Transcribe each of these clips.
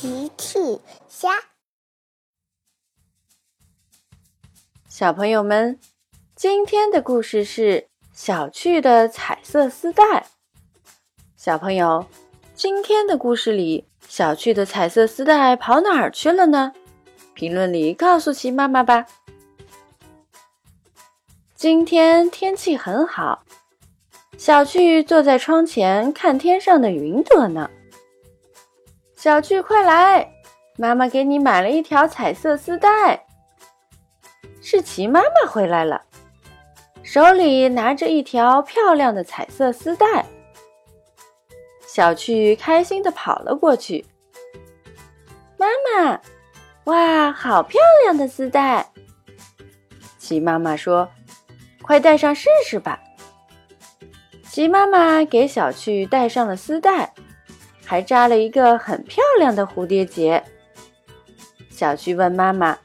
奇趣虾，小朋友们，今天的故事是小趣的彩色丝带。小朋友，今天的故事里，小趣的彩色丝带跑哪儿去了呢？评论里告诉奇妈妈吧。今天天气很好，小趣坐在窗前看天上的云朵呢。小趣，快来！妈妈给你买了一条彩色丝带。是齐妈妈回来了，手里拿着一条漂亮的彩色丝带。小趣开心的跑了过去。妈妈，哇，好漂亮的丝带！齐妈妈说：“快戴上试试吧。”齐妈妈给小趣戴上了丝带。还扎了一个很漂亮的蝴蝶结。小趣问妈妈：“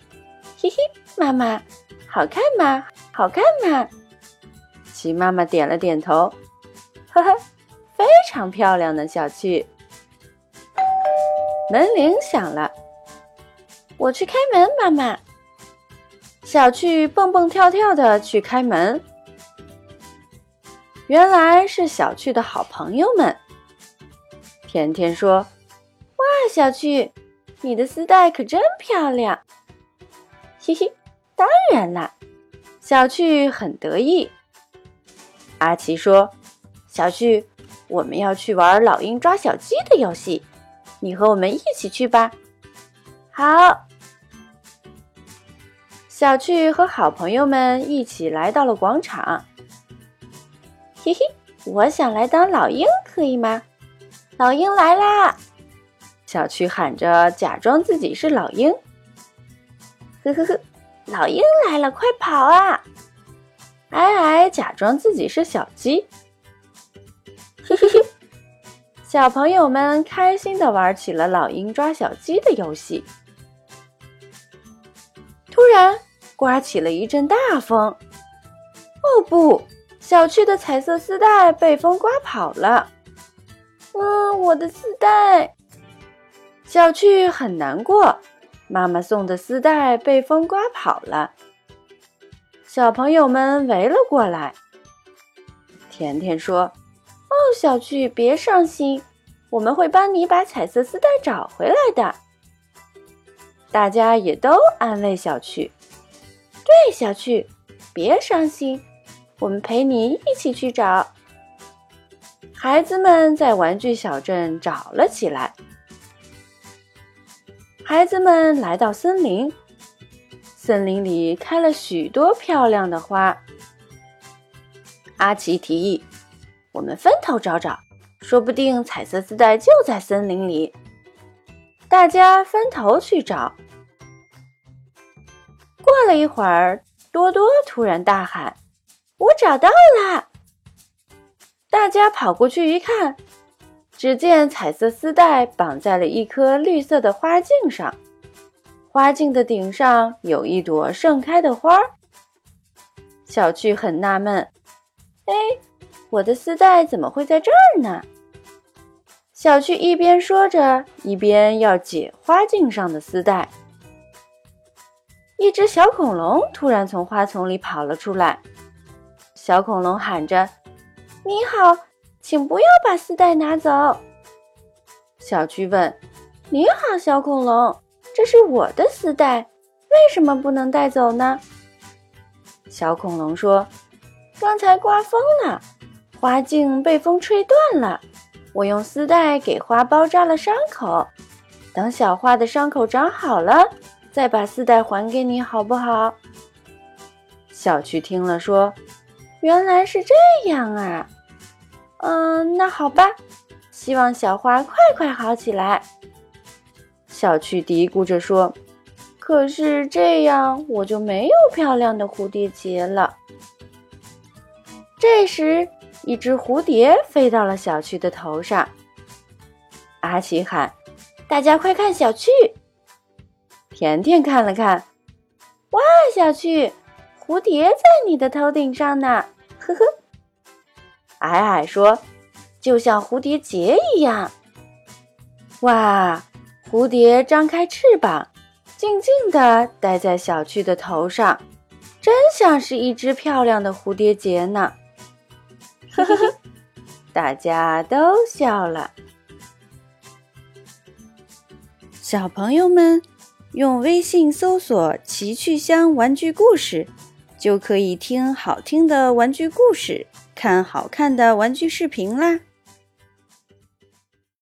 嘿嘿，妈妈，好看吗？好看吗？”齐妈妈点了点头，呵呵，非常漂亮的小趣。门铃响了，我去开门，妈妈。小趣蹦蹦跳跳的去开门，原来是小趣的好朋友们。甜甜说：“哇，小趣，你的丝带可真漂亮！”嘿嘿，当然啦，小趣很得意。阿奇说：“小趣，我们要去玩老鹰抓小鸡的游戏，你和我们一起去吧。”好，小趣和好朋友们一起来到了广场。嘿嘿，我想来当老鹰，可以吗？老鹰来啦！小趣喊着，假装自己是老鹰。呵呵呵，老鹰来了，快跑啊！矮矮假装自己是小鸡。嘿嘿嘿，小朋友们开心的玩起了老鹰抓小鸡的游戏。突然，刮起了一阵大风。哦不，小趣的彩色丝带被风刮跑了。嗯，我的丝带，小趣很难过。妈妈送的丝带被风刮跑了。小朋友们围了过来。甜甜说：“哦，小趣，别伤心，我们会帮你把彩色丝带找回来的。”大家也都安慰小趣：“对，小趣，别伤心，我们陪你一起去找。”孩子们在玩具小镇找了起来。孩子们来到森林，森林里开了许多漂亮的花。阿奇提议：“我们分头找找，说不定彩色丝带就在森林里。”大家分头去找。过了一会儿，多多突然大喊：“我找到了！”大家跑过去一看，只见彩色丝带绑在了一颗绿色的花茎上，花茎的顶上有一朵盛开的花。小趣很纳闷：“哎，我的丝带怎么会在这儿呢？”小趣一边说着，一边要解花茎上的丝带。一只小恐龙突然从花丛里跑了出来，小恐龙喊着。你好，请不要把丝带拿走。小趣问：“你好，小恐龙，这是我的丝带，为什么不能带走呢？”小恐龙说：“刚才刮风了，花茎被风吹断了，我用丝带给花包扎了伤口，等小花的伤口长好了，再把丝带还给你，好不好？”小趣听了说：“原来是这样啊。”嗯，那好吧，希望小花快快好起来。小趣嘀咕着说：“可是这样我就没有漂亮的蝴蝶结了。”这时，一只蝴蝶飞到了小趣的头上。阿奇喊：“大家快看小趣！”甜甜看了看，哇，小趣，蝴蝶在你的头顶上呢，呵呵。矮矮说：“就像蝴蝶结一样。”哇，蝴蝶张开翅膀，静静地待在小趣的头上，真像是一只漂亮的蝴蝶结呢。呵呵呵，大家都笑了。小朋友们，用微信搜索“奇趣箱玩具故事”，就可以听好听的玩具故事，看好看的玩具视频啦。